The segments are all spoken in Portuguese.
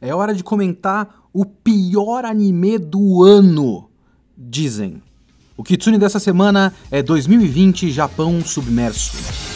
É hora de comentar o pior anime do ano, dizem. O Kitsune dessa semana é 2020 Japão Submerso.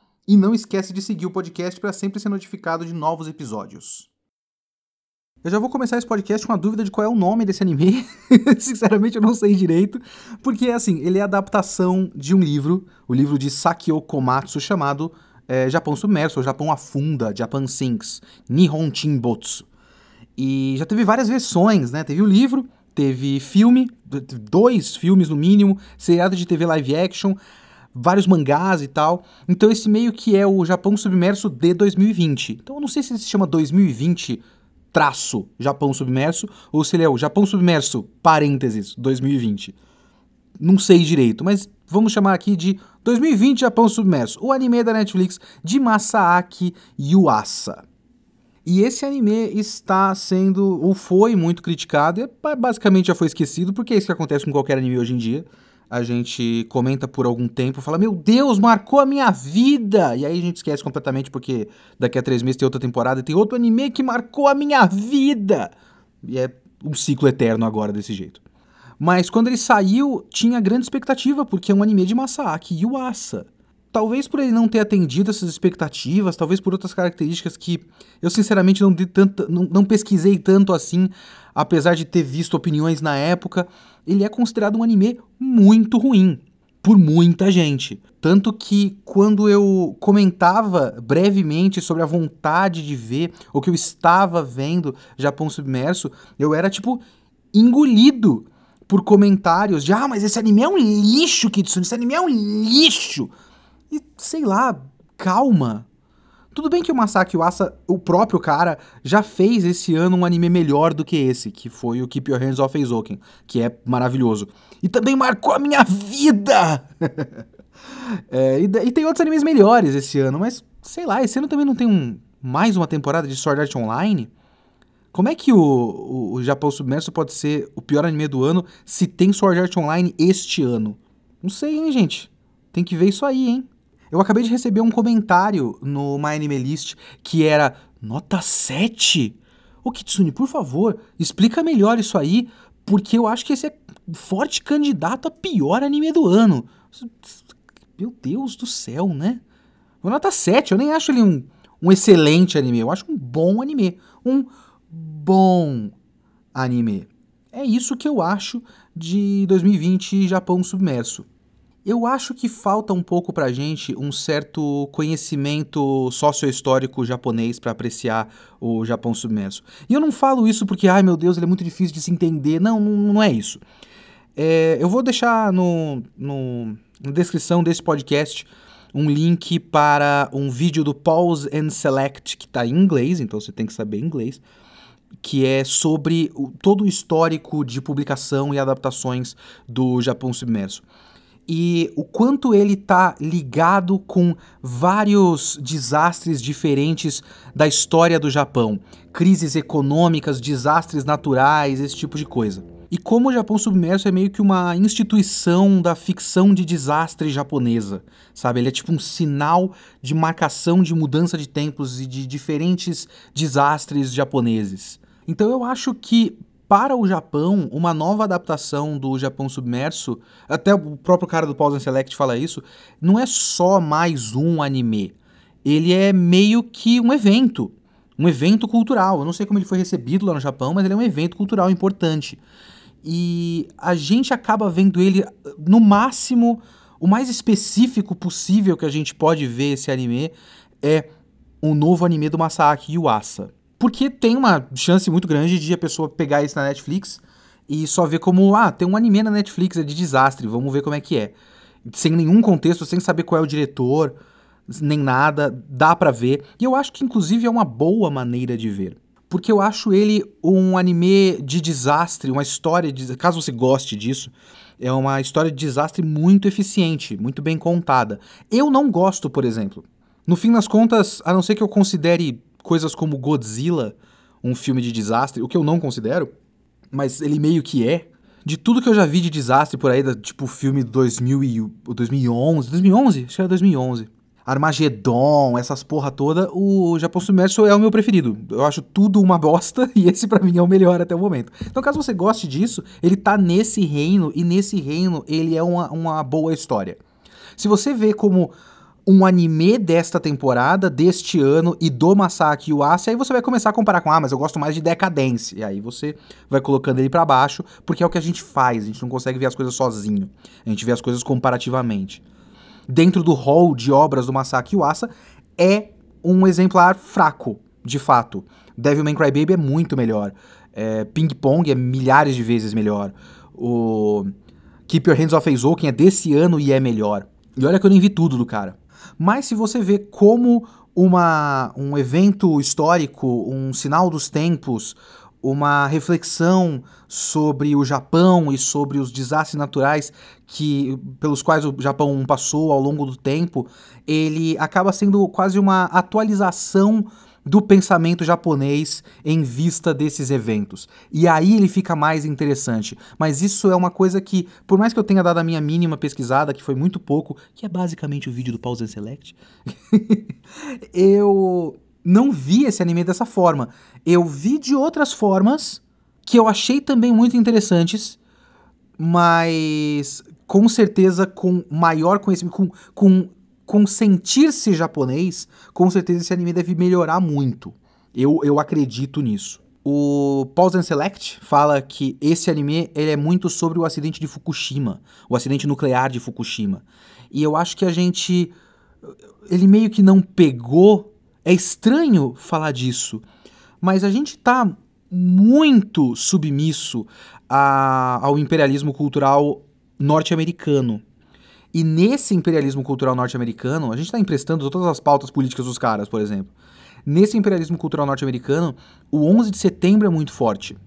e não esquece de seguir o podcast para sempre ser notificado de novos episódios. Eu já vou começar esse podcast com a dúvida de qual é o nome desse anime. Sinceramente, eu não sei direito. Porque, assim, ele é adaptação de um livro, o livro de Sakio Komatsu, chamado é, Japão Submerso, ou Japão Afunda, Japan Sinks, Nihon Chinbotsu. E já teve várias versões, né? Teve o livro, teve filme, dois filmes no mínimo, seriado de TV live action, vários mangás e tal. Então esse meio que é o Japão Submerso de 2020. Então eu não sei se ele se chama 2020 traço Japão Submerso ou se ele é o Japão Submerso parênteses 2020. Não sei direito, mas vamos chamar aqui de 2020 Japão Submerso, o anime da Netflix de Masaaki Yuasa. E esse anime está sendo, ou foi muito criticado, e basicamente já foi esquecido, porque é isso que acontece com qualquer anime hoje em dia a gente comenta por algum tempo, fala, meu Deus, marcou a minha vida! E aí a gente esquece completamente, porque daqui a três meses tem outra temporada e tem outro anime que marcou a minha vida! E é um ciclo eterno agora desse jeito. Mas quando ele saiu, tinha grande expectativa, porque é um anime de Masaaki Yuasa. Talvez por ele não ter atendido essas expectativas, talvez por outras características que eu sinceramente não, tanto, não, não pesquisei tanto assim, apesar de ter visto opiniões na época ele é considerado um anime muito ruim por muita gente. Tanto que quando eu comentava brevemente sobre a vontade de ver o que eu estava vendo Japão Submerso, eu era tipo engolido por comentários de ah, mas esse anime é um lixo, Kitsune, esse anime é um lixo. E sei lá, calma. Tudo bem que o Masaki Uasa, o próprio cara, já fez esse ano um anime melhor do que esse, que foi o Keep Your Hands Off Eizouken, que é maravilhoso. E também marcou a minha vida! é, e, e, tem outros animes melhores esse ano, mas sei lá, esse ano também não tem um, mais uma temporada de Sword Art Online? Como é que o, o, o Japão Submerso pode ser o pior anime do ano se tem Sword Art Online este ano? Não sei, hein, gente? Tem que ver isso aí, hein? Eu acabei de receber um comentário no My Anime List que era nota 7. Ô Kitsune, por favor, explica melhor isso aí, porque eu acho que esse é forte candidato a pior anime do ano. Meu Deus do céu, né? Nota 7, eu nem acho ele um, um excelente anime, eu acho um bom anime. Um bom anime. É isso que eu acho de 2020 Japão Submerso. Eu acho que falta um pouco pra gente um certo conhecimento sociohistórico japonês para apreciar o Japão submerso. E eu não falo isso porque, ai meu Deus, ele é muito difícil de se entender. Não, não, não é isso. É, eu vou deixar no, no, na descrição desse podcast um link para um vídeo do Pause and Select, que está em inglês, então você tem que saber inglês, que é sobre o, todo o histórico de publicação e adaptações do Japão submerso e o quanto ele está ligado com vários desastres diferentes da história do Japão, crises econômicas, desastres naturais, esse tipo de coisa. E como o Japão Submerso é meio que uma instituição da ficção de desastre japonesa, sabe? Ele é tipo um sinal de marcação de mudança de tempos e de diferentes desastres japoneses. Então eu acho que para o Japão, uma nova adaptação do Japão Submerso, até o próprio cara do Pause and Select fala isso, não é só mais um anime. Ele é meio que um evento, um evento cultural. Eu não sei como ele foi recebido lá no Japão, mas ele é um evento cultural importante. E a gente acaba vendo ele, no máximo, o mais específico possível que a gente pode ver esse anime é um novo anime do Masaaki Yuasa Porque tem uma chance muito grande de a pessoa pegar isso na Netflix e só ver como, ah, tem um anime na Netflix, é de desastre, vamos ver como é que é. Sem nenhum contexto, sem saber qual é o diretor, nem nada, dá para ver. E eu acho que inclusive é uma boa maneira de ver. Porque eu acho ele um anime de desastre, uma história de. Caso você goste disso, é uma história de desastre muito eficiente, muito bem contada. Eu não gosto, por exemplo. No fim das contas, a não ser que eu considere coisas como Godzilla um filme de desastre, o que eu não considero, mas ele meio que é. De tudo que eu já vi de desastre por aí, tipo filme 2000 e, 2011, 2011? Acho que era 2011. Armagedon, essas porra toda, o Japão Submerso é o meu preferido. Eu acho tudo uma bosta e esse para mim é o melhor até o momento. Então, caso você goste disso, ele tá nesse reino e nesse reino ele é uma, uma boa história. Se você vê como um anime desta temporada, deste ano e do Masaki Uasa, aí você vai começar a comparar com, ah, mas eu gosto mais de Decadence. E aí você vai colocando ele para baixo, porque é o que a gente faz, a gente não consegue ver as coisas sozinho. A gente vê as coisas comparativamente dentro do hall de obras do Masaki Uasa, é um exemplar fraco, de fato. Devilman Crybaby é muito melhor. É, Ping Pong é milhares de vezes melhor. O Keep Your Hands Off Eizouken é desse ano e é melhor. E olha que eu nem vi tudo do cara. Mas se você vê como uma, um evento histórico, um sinal dos tempos, uma reflexão sobre o Japão e sobre os desastres naturais que pelos quais o Japão passou ao longo do tempo, ele acaba sendo quase uma atualização do pensamento japonês em vista desses eventos. E aí ele fica mais interessante. Mas isso é uma coisa que, por mais que eu tenha dado a minha mínima pesquisada, que foi muito pouco, que é basicamente o vídeo do Pause and Select, eu não vi esse anime dessa forma. Eu vi de outras formas que eu achei também muito interessantes, mas com certeza com maior conhecimento, com, com, com sentir-se japonês, com certeza esse anime deve melhorar muito. Eu, eu acredito nisso. O Pause and Select fala que esse anime ele é muito sobre o acidente de Fukushima, o acidente nuclear de Fukushima. E eu acho que a gente. Ele meio que não pegou é estranho falar disso, mas a gente está muito submisso a, ao imperialismo cultural norte-americano. E nesse imperialismo cultural norte-americano, a gente está emprestando todas as pautas políticas dos caras, por exemplo. Nesse imperialismo cultural norte-americano, o 11 de setembro é muito forte.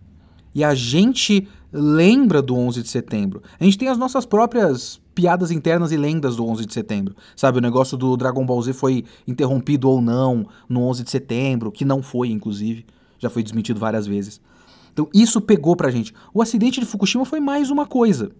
E a gente lembra do 11 de setembro. A gente tem as nossas próprias piadas internas e lendas do 11 de setembro. Sabe, o negócio do Dragon Ball Z foi interrompido ou não no 11 de setembro, que não foi, inclusive. Já foi desmentido várias vezes. Então, isso pegou pra gente. O acidente de Fukushima foi mais uma coisa.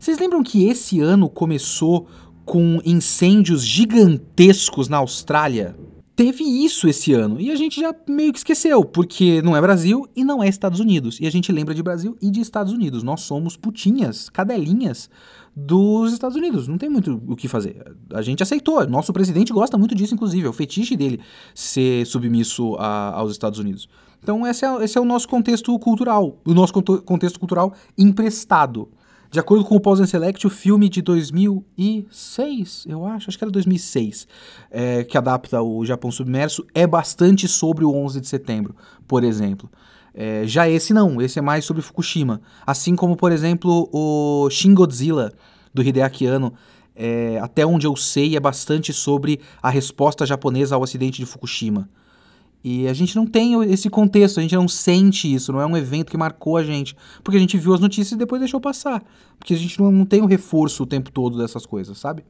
Vocês lembram que esse ano começou com incêndios gigantescos na Austrália? teve isso esse ano e a gente já meio que esqueceu, porque não é Brasil e não é Estados Unidos. E a gente lembra de Brasil e de Estados Unidos. Nós somos putinhas, cadelinhas dos Estados Unidos. Não tem muito o que fazer. A gente aceitou. Nosso presidente gosta muito disso, inclusive. É o fetiche dele ser submisso a, aos Estados Unidos. Então, esse é, esse é o nosso contexto cultural. O nosso contexto cultural emprestado. De acordo com o Pause and Select, o filme de 2006, eu acho, acho que era 2006, é, que adapta o Japão Submerso, é bastante sobre o 11 de setembro, por exemplo. É, já esse não, esse é mais sobre Fukushima. Assim como, por exemplo, o Shin Godzilla, do Hideaki Anno, é, até onde eu sei, é bastante sobre a resposta japonesa ao acidente de Fukushima. E a gente não tem esse contexto, a gente não sente isso, não é um evento que marcou a gente. Porque a gente viu as notícias e depois deixou passar. Porque a gente não, não tem o reforço o tempo todo dessas coisas, sabe?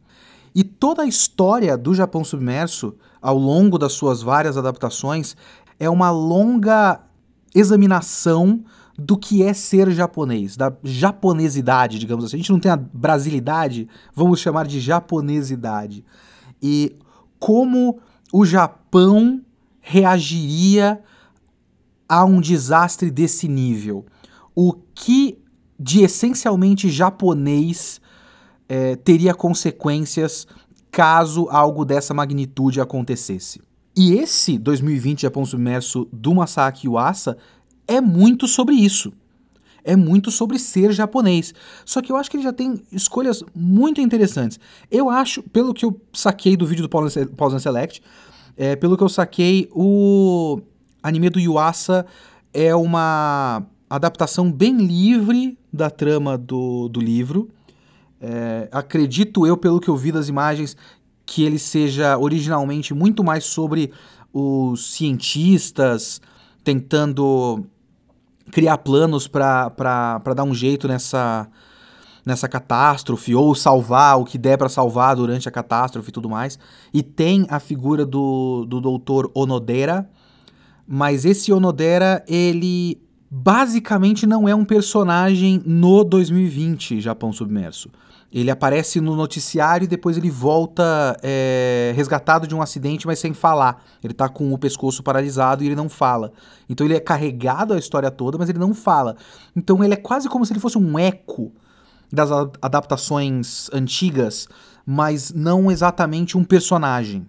E toda a história do Japão submerso, ao longo das suas várias adaptações, é uma longa examinação do que é ser japonês, da japonesidade, digamos assim. A gente não tem a brasilidade, vamos chamar de japonesidade. E como o Japão reagiria a um desastre desse nível? O que de essencialmente japonês é, teria consequências caso algo dessa magnitude acontecesse? E esse 2020 Japão Submerso do Masaki Uasa é muito sobre isso. É muito sobre ser japonês. Só que eu acho que ele já tem escolhas muito interessantes. Eu acho, pelo que eu saquei do vídeo do Pause Select, é, pelo que eu saquei, o, anime do Yuasa é uma adaptação bem livre da trama do, do livro. É, acredito eu, pelo que eu vi das imagens, que ele seja originalmente muito mais sobre os cientistas tentando criar planos para dar um jeito nessa, nessa catástrofe ou salvar o que der para salvar durante a catástrofe e tudo mais. E tem a figura do, do doutor Onodera, mas esse Onodera, ele basicamente não é um personagem no 2020 Japão Submerso. Ele aparece no noticiário e depois ele volta é, resgatado de um acidente, mas sem falar. Ele tá com o pescoço paralisado e ele não fala. Então ele é carregado a história toda, mas ele não fala. Então ele é quase como se ele fosse um eco das adaptações antigas, mas não exatamente um personagem.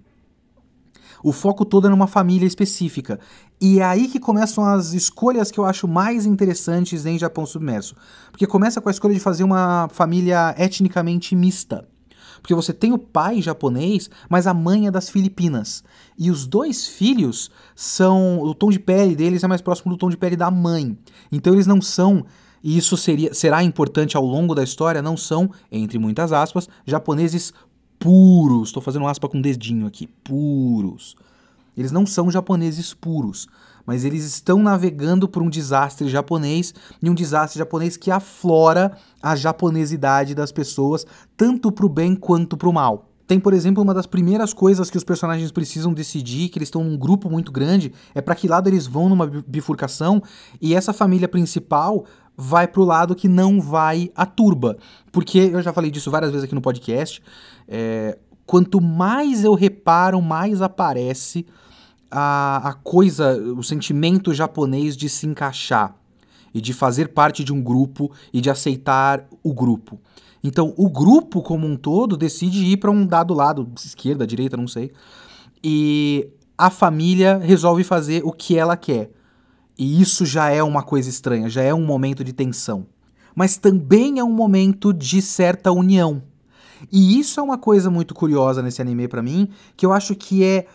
O foco todo é numa família específica. E é aí que começam as escolhas que eu acho mais interessantes em Japão Submerso. Porque começa com a escolha de fazer uma família etnicamente mista. Porque você tem o pai japonês, mas a mãe é das Filipinas. E os dois filhos são. O tom de pele deles é mais próximo do tom de pele da mãe. Então eles não são. E isso seria, será importante ao longo da história, não são, entre muitas aspas, japoneses puros. Estou fazendo aspa com dedinho aqui. Puros. Eles não são japoneses puros, mas eles estão navegando por um desastre japonês e um desastre japonês que aflora a japonesidade das pessoas, tanto para o bem quanto para o mal. Tem, por exemplo, uma das primeiras coisas que os personagens precisam decidir, que eles estão num grupo muito grande, é para que lado eles vão numa bifurcação, e essa família principal vai pro lado que não vai a turba. Porque eu já falei disso várias vezes aqui no podcast. É, quanto mais eu reparo, mais aparece a, a coisa, o sentimento japonês de se encaixar e de fazer parte de um grupo e de aceitar o grupo. Então, o grupo como um todo decide ir para um dado lado, esquerda, direita, não sei. E a família resolve fazer o que ela quer. E isso já é uma coisa estranha, já é um momento de tensão. Mas também é um momento de certa união. E isso é uma coisa muito curiosa nesse anime para mim, que eu acho que é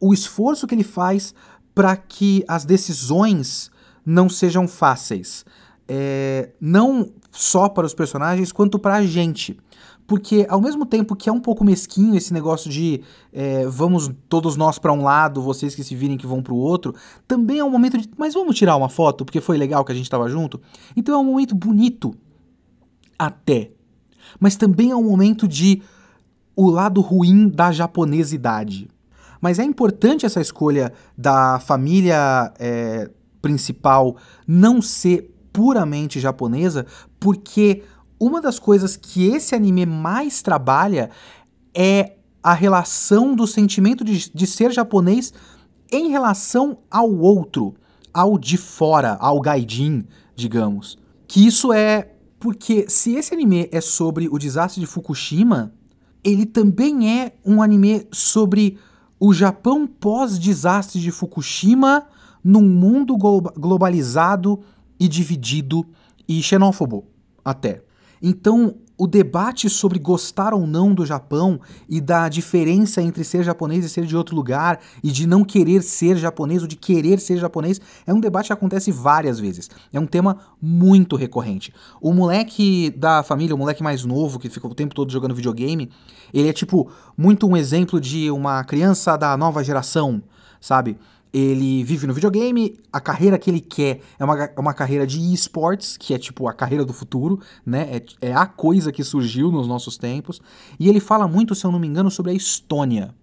o esforço que ele faz para que as decisões não sejam fáceis. É, não só para os personagens, quanto para a gente. Porque ao mesmo tempo que é um pouco mesquinho esse negócio de é, vamos todos nós para um lado, vocês que se virem que vão para o outro, também é um momento de mas vamos tirar uma foto porque foi legal que a gente estava junto. Então é um momento bonito até, mas também é um momento de o lado ruim da japonesidade. Mas é importante essa escolha da família é, principal não ser puramente japonesa, porque uma das coisas que esse anime mais trabalha é a relação do sentimento de, de ser japonês em relação ao outro, ao de fora, ao gaijin, digamos. Que isso é porque se esse anime é sobre o desastre de Fukushima, ele também é um anime sobre o Japão pós-desastre de Fukushima num mundo globalizado e dividido e xenófobo até. Então, o debate sobre gostar ou não do Japão e da diferença entre ser japonês e ser de outro lugar e de não querer ser japonês ou de querer ser japonês é um debate que acontece várias vezes. É um tema muito recorrente. O moleque da família, o moleque mais novo que fica o tempo todo jogando videogame, ele é tipo muito um exemplo de uma criança da nova geração, sabe? Ele vive no videogame, a carreira que ele quer é uma, é uma carreira de esports, que é tipo a carreira do futuro, né? É, é a coisa que surgiu nos nossos tempos. E ele fala muito, se eu não me engano, sobre a Estônia,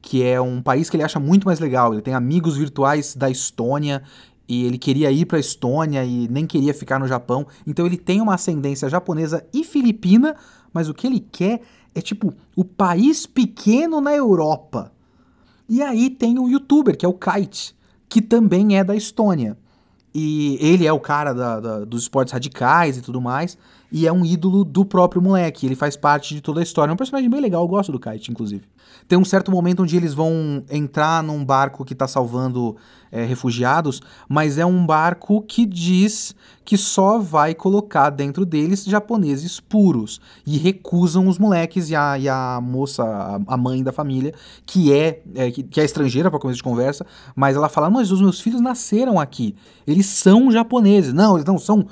que é um país que ele acha muito mais legal. Ele tem amigos virtuais da Estônia e ele queria ir para a Estônia e nem queria ficar no Japão. Então ele tem uma ascendência japonesa e filipina, mas o que ele quer é tipo o país pequeno na Europa. E aí tem o youtuber, que é o Kite, que também é da Estônia. E ele é o cara da, da, dos esportes radicais e tudo mais. E é um ídolo do próprio moleque. Ele faz parte de toda a história. É um personagem bem legal, eu gosto do Kite, inclusive. Tem um certo momento onde eles vão entrar num barco que está salvando é, refugiados, mas é um barco que diz que só vai colocar dentro deles japoneses puros e recusam os moleques e a, e a moça, a, mãe da família, que é, é que, que, é estrangeira para começo de conversa, mas ela fala: Mas os meus filhos nasceram aqui, eles são japoneses. Não, eles não são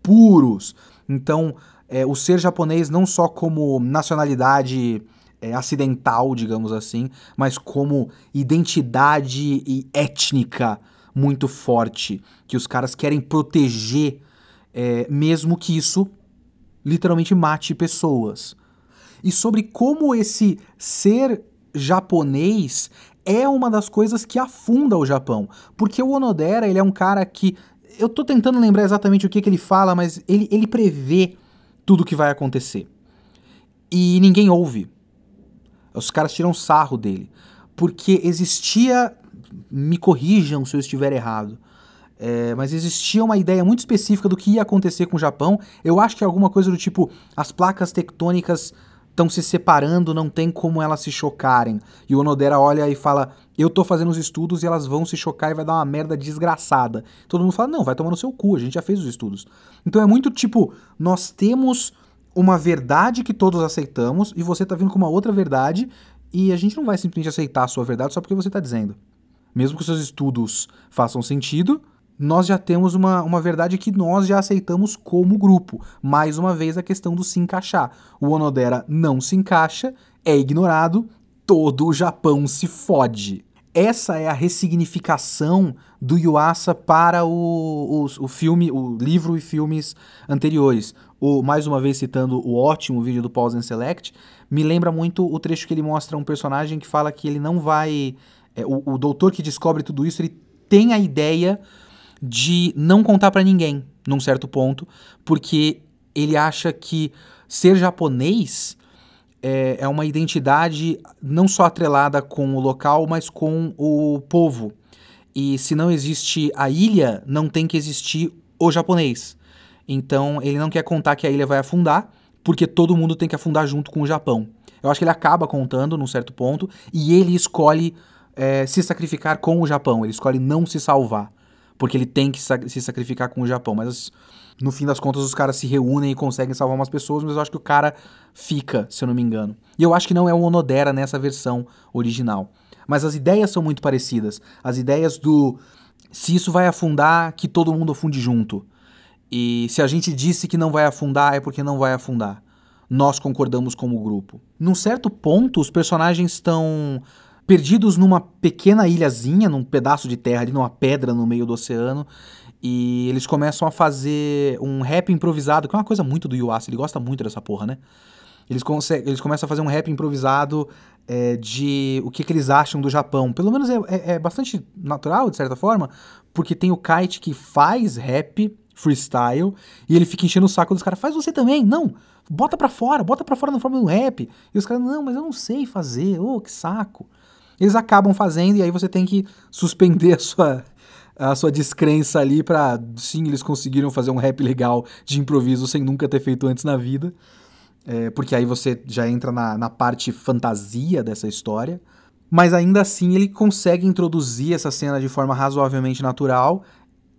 puros. Então, é, o ser japonês não só como nacionalidade é, acidental, digamos assim, mas como identidade e étnica muito forte, que os caras querem proteger, é, mesmo que isso literalmente mate pessoas. E sobre como esse ser japonês é uma das coisas que afunda o Japão. Porque o Onodera, ele é um cara que. Eu tô tentando lembrar exatamente o que, que ele fala, mas ele, ele prevê tudo que vai acontecer. E ninguém ouve. Os caras tiram sarro dele. Porque existia. Me corrijam se eu estiver errado. É, mas existia uma ideia muito específica do que ia acontecer com o Japão. Eu acho que é alguma coisa do tipo: as placas tectônicas estão se separando, não tem como elas se chocarem. E o Onodera olha e fala: Eu tô fazendo os estudos e elas vão se chocar e vai dar uma merda desgraçada. Todo mundo fala: Não, vai tomar no seu cu, a gente já fez os estudos. Então é muito tipo: nós temos uma verdade que todos aceitamos e você tá vindo com uma outra verdade e a gente não vai simplesmente aceitar a sua verdade só porque você tá dizendo. Mesmo que os seus estudos façam sentido, nós já temos uma, uma verdade que nós já aceitamos como grupo. Mais uma vez a questão do se encaixar. O Onodera não se encaixa, é ignorado, todo o Japão se fode. Essa é a ressignificação do Yuasa para o, o, o filme, o livro e filmes anteriores o, mais uma vez citando o ótimo vídeo do Pause and Select, me lembra muito o trecho que ele mostra um personagem que fala que ele não vai. É, o, o doutor que descobre tudo isso, ele tem a ideia de não contar para ninguém, num certo ponto, porque ele acha que ser japonês é, é uma identidade não só atrelada com o local, mas com o povo. E se não existe a ilha, não tem que existir o japonês. Então ele não quer contar que a ilha vai afundar, porque todo mundo tem que afundar junto com o Japão. Eu acho que ele acaba contando num certo ponto e ele escolhe é, se sacrificar com o Japão. Ele escolhe não se salvar, porque ele tem que se sacrificar com o Japão. Mas no fim das contas os caras se reúnem e conseguem salvar umas pessoas, mas eu acho que o cara fica, se eu não me engano. E eu acho que não é o Onodera nessa versão original. Mas as ideias são muito parecidas. As ideias do se isso vai afundar, que todo mundo afunde junto. E se a gente disse que não vai afundar, é porque não vai afundar. Nós concordamos como grupo. Num certo ponto, os personagens estão perdidos numa pequena ilhazinha, num pedaço de terra ali, numa pedra no meio do oceano. E eles começam a fazer um rap improvisado, que é uma coisa muito do Yuasa, ele gosta muito dessa porra, né? Eles, eles começam a fazer um rap improvisado é, de o que, que, eles acham do Japão. Pelo menos é, é, é, bastante natural, de certa forma, porque tem o Kite que faz rap freestyle, e ele fica enchendo o saco dos caras, faz você também, não, bota pra fora, bota pra fora na forma do rap. E os caras, não, mas eu não sei fazer, ô, oh, que saco. Eles acabam fazendo e aí você tem que suspender a sua, a sua descrença ali pra, sim, eles conseguiram fazer um rap legal de improviso sem nunca ter feito antes na vida. É, porque aí você já entra na, na parte fantasia dessa história. Mas ainda assim ele consegue introduzir essa cena de forma razoavelmente natural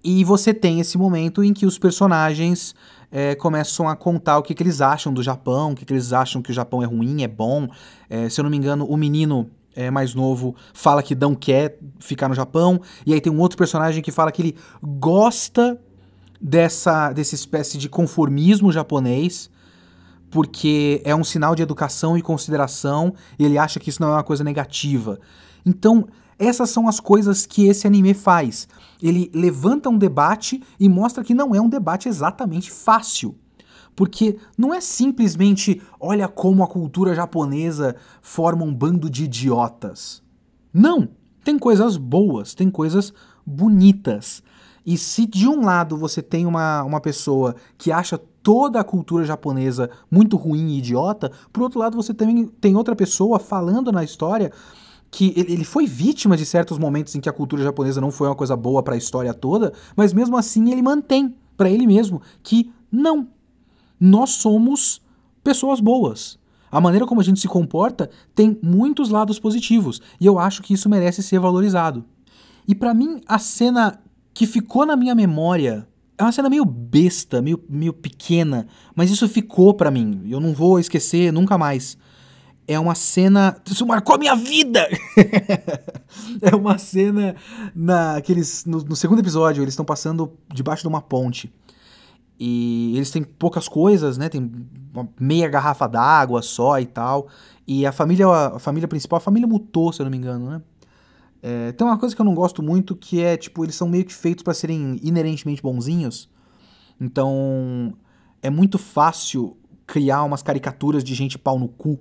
e você tem esse momento em que os personagens é, começam a contar o que, que, eles acham do Japão, o que, que, eles acham que o Japão é ruim, é bom. É, se eu não me engano, o menino é, mais novo fala que não quer ficar no Japão. E aí tem um outro personagem que fala que ele gosta dessa, dessa espécie de conformismo japonês, porque é um sinal de educação e consideração, e ele acha que isso não é uma coisa negativa. Então, essas são as coisas que esse anime faz. Ele levanta um debate e mostra que não é um debate exatamente fácil. Porque não é simplesmente olha como a cultura japonesa forma um bando de idiotas. Não! Tem coisas boas, tem coisas bonitas. E se de um lado você tem uma, uma pessoa que acha toda a cultura japonesa muito ruim e idiota, por outro lado você também tem outra pessoa falando na história que ele foi vítima de certos momentos em que a cultura japonesa não foi uma coisa boa para a história toda, mas mesmo assim ele mantém para ele mesmo que não. Nós somos pessoas boas. A maneira como a gente se comporta tem muitos lados positivos e eu acho que isso merece ser valorizado. E para mim, a cena que ficou na minha memória é uma cena meio besta, meio, meio pequena, mas isso ficou para mim. Eu não vou esquecer nunca mais. É uma cena. Isso marcou a minha vida! é uma cena naqueles. No, no segundo episódio, eles estão passando debaixo de uma ponte. E eles têm poucas coisas, né? Tem uma meia garrafa d'água só e tal. E a família, a família principal, a família mutou, se eu não me engano, né? É, tem uma coisa que eu não gosto muito que é, tipo, eles são meio que feitos para serem inerentemente bonzinhos. Então, é muito fácil criar umas caricaturas de gente pau no cu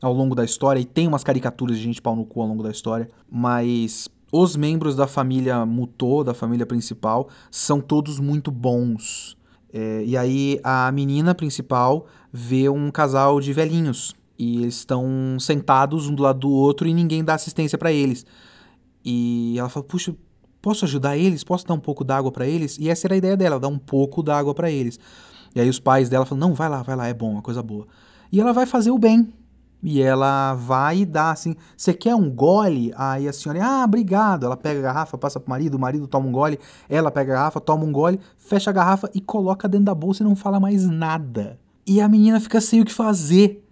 ao longo da história, e tem umas caricaturas de gente pau no cu ao longo da história, mas os membros da família Mutô, da família principal, são todos muito bons. É, e aí a menina principal vê um casal de velhinhos e eles estão sentados um do lado do outro e ninguém dá assistência para eles. E ela fala: "Puxa, posso ajudar eles? Posso dar um pouco d'água para eles?" E essa era a ideia dela, dar um pouco d'água para eles. E aí os pais dela falam: "Não, vai lá, vai lá, é bom, é coisa boa." E ela vai fazer o bem. E ela vai e dá assim: Você quer um gole? Aí a senhora, ah, obrigado. Ela pega a garrafa, passa pro marido, o marido toma um gole, ela pega a garrafa, toma um gole, fecha a garrafa e coloca dentro da bolsa e não fala mais nada. E a menina fica sem o que fazer.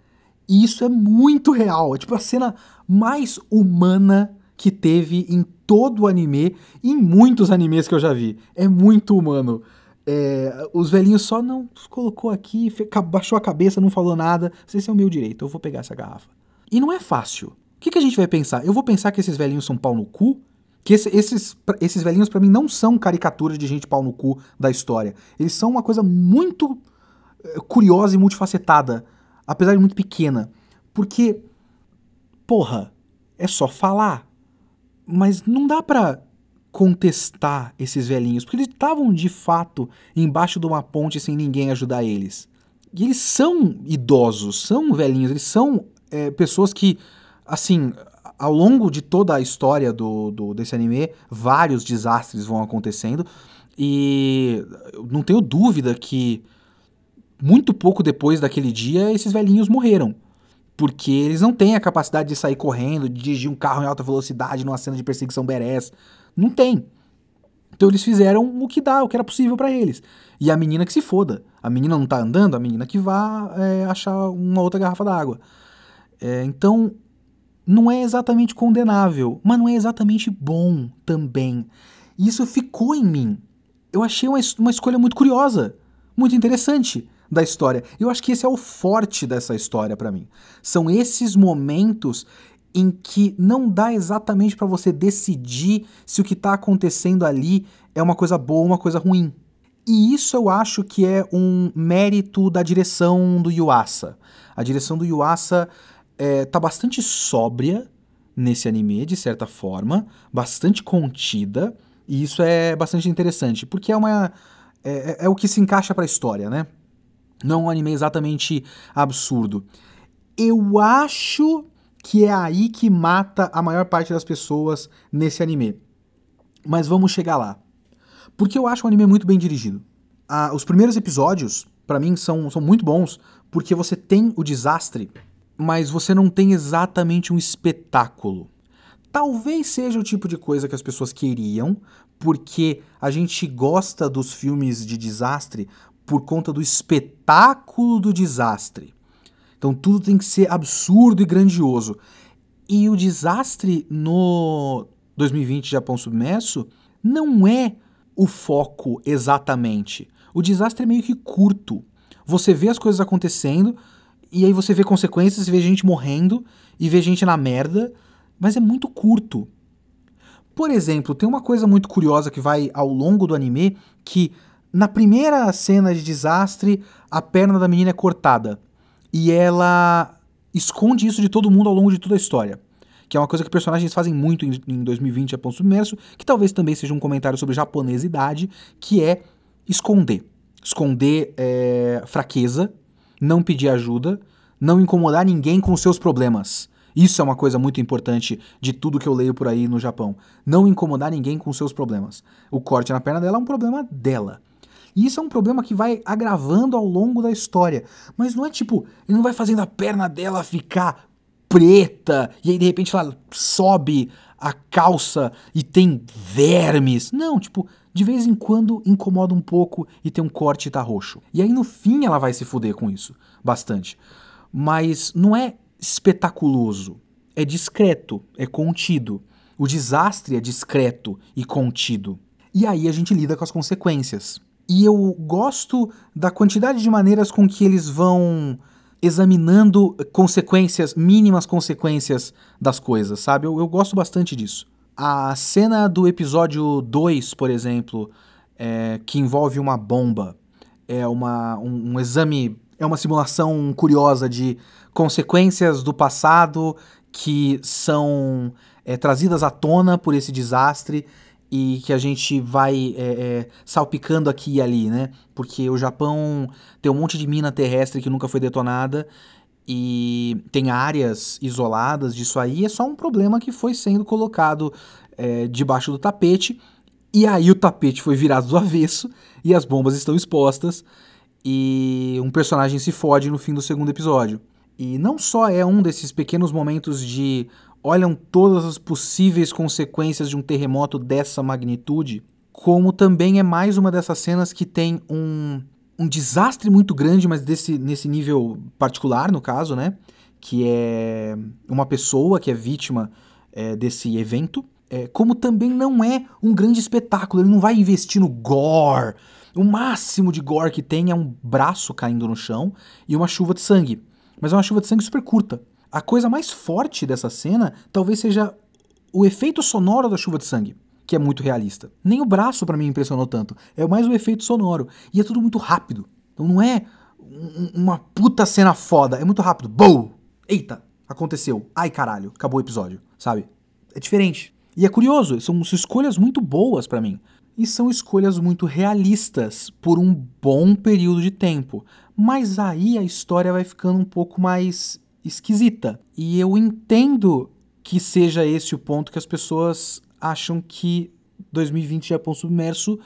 E isso é muito real. É tipo a cena mais humana que teve em todo o anime em muitos animes que eu já vi. É muito humano. É, os velhinhos só não colocou aqui, baixou a cabeça, não falou nada. Esse é o meu direito, eu vou pegar essa garrafa. E não é fácil. O que, que a gente vai pensar? Eu vou pensar que esses velhinhos são pau no cu? Que esse, esses, esses velhinhos, para mim, não são caricaturas de gente pau no cu da história. Eles são uma coisa muito eh, curiosa e multifacetada, apesar de muito pequena. Porque, porra, é só falar. Mas não dá pra contestar esses velhinhos, porque eles estavam de fato embaixo de uma ponte sem ninguém ajudar eles. E eles são idosos, são velhinhos, eles são é, pessoas que, assim, ao longo de toda a história do, do, desse anime, vários desastres vão acontecendo. E não tenho dúvida que muito pouco depois daquele dia, esses velhinhos morreram. Porque eles não têm a capacidade de sair correndo, de dirigir um carro em alta velocidade numa cena de perseguição berés. Não tem. Então eles fizeram o que dá, o que era possível para eles. E a menina que se foda. A menina não tá andando, a menina que vá é, achar uma outra garrafa d'água. É, então, não é exatamente condenável, mas não é exatamente bom também. Isso ficou em mim. Eu achei uma, uma escolha muito curiosa, muito interessante da história. Eu acho que esse é o forte dessa história para mim. São esses momentos em que não dá exatamente para você decidir se o que está acontecendo ali é uma coisa boa ou uma coisa ruim. E isso eu acho que é um mérito da direção do Yuasa. A direção do Yuasa é, tá bastante sóbria nesse anime, de certa forma, bastante contida, e isso é bastante interessante, porque é uma. É, é, é o que se encaixa para a história, né? Não é um anime exatamente absurdo. Eu acho que é aí que mata a maior parte das pessoas nesse anime. Mas vamos chegar lá. Porque eu acho o anime muito bem dirigido. Ah, os primeiros episódios, para mim, são, são muito bons, porque você tem o desastre, mas você não tem exatamente um espetáculo. Talvez seja o tipo de coisa que as pessoas queriam, porque a gente gosta dos filmes de desastre por conta do espetáculo do desastre. Então tudo tem que ser absurdo e grandioso. E o desastre no 2020 Japão Submerso não é o foco exatamente. O desastre é meio que curto. Você vê as coisas acontecendo e aí você vê consequências, vê gente morrendo e vê gente na merda, mas é muito curto. Por exemplo, tem uma coisa muito curiosa que vai ao longo do anime que na primeira cena de desastre a perna da menina é cortada e ela esconde isso de todo mundo ao longo de toda a história. Que é uma coisa que personagens fazem muito em, em 2020 Japão Submerso, que talvez também seja um comentário sobre japonesidade, que é esconder. Esconder é, fraqueza, não pedir ajuda, não incomodar ninguém com seus problemas. Isso é uma coisa muito importante de tudo que eu leio por aí no Japão. Não incomodar ninguém com seus problemas. O corte na perna dela é um problema dela. E isso é um problema que vai agravando ao longo da história. Mas não é tipo, ele não vai fazendo a perna dela ficar preta e aí de repente ela sobe a calça e tem vermes. Não, tipo, de vez em quando incomoda um pouco e tem um corte e tá roxo. E aí no fim ela vai se fuder com isso, bastante. Mas não é espetaculoso, é discreto, é contido. O desastre é discreto e contido. E aí a gente lida com as consequências. E eu gosto da quantidade de maneiras com que eles vão examinando consequências, mínimas consequências das coisas, sabe? Eu, eu gosto bastante disso. A cena do episódio 2, por exemplo, é, que envolve uma bomba, é uma, um, um exame, é uma simulação curiosa de consequências do passado que são é, trazidas à tona por esse desastre e que a gente vai é, é, salpicando aqui e ali, né? Porque o Japão tem um monte de mina terrestre que nunca foi detonada e tem áreas isoladas disso aí. É só um problema que foi sendo colocado é, debaixo do tapete e aí o tapete foi virado do avesso e as bombas estão expostas e um personagem se fode no fim do segundo episódio. E não só é um desses pequenos momentos de olham todas as possíveis consequências de um terremoto dessa magnitude, como também é mais uma dessas cenas que tem um, um desastre muito grande, mas desse, nesse nível particular, no caso, né? Que é uma pessoa que é vítima é, desse evento. É, como também não é um grande espetáculo, ele não vai investir no gore. O máximo de gore que tem é um braço caindo no chão e uma chuva de sangue. Mas é uma chuva de sangue super curta. A coisa mais forte dessa cena talvez seja o efeito sonoro da chuva de sangue, que é muito realista. Nem o braço para mim impressionou tanto, é mais o efeito sonoro. E é tudo muito rápido. Então não é uma puta cena foda, é muito rápido. Boom! Eita, aconteceu. Ai caralho, acabou o episódio, sabe? É diferente. E é curioso, são escolhas muito boas para mim. E são escolhas muito realistas por um bom período de tempo. Mas aí a história vai ficando um pouco mais esquisita. E eu entendo que seja esse o ponto que as pessoas acham que 2020 Japão submerso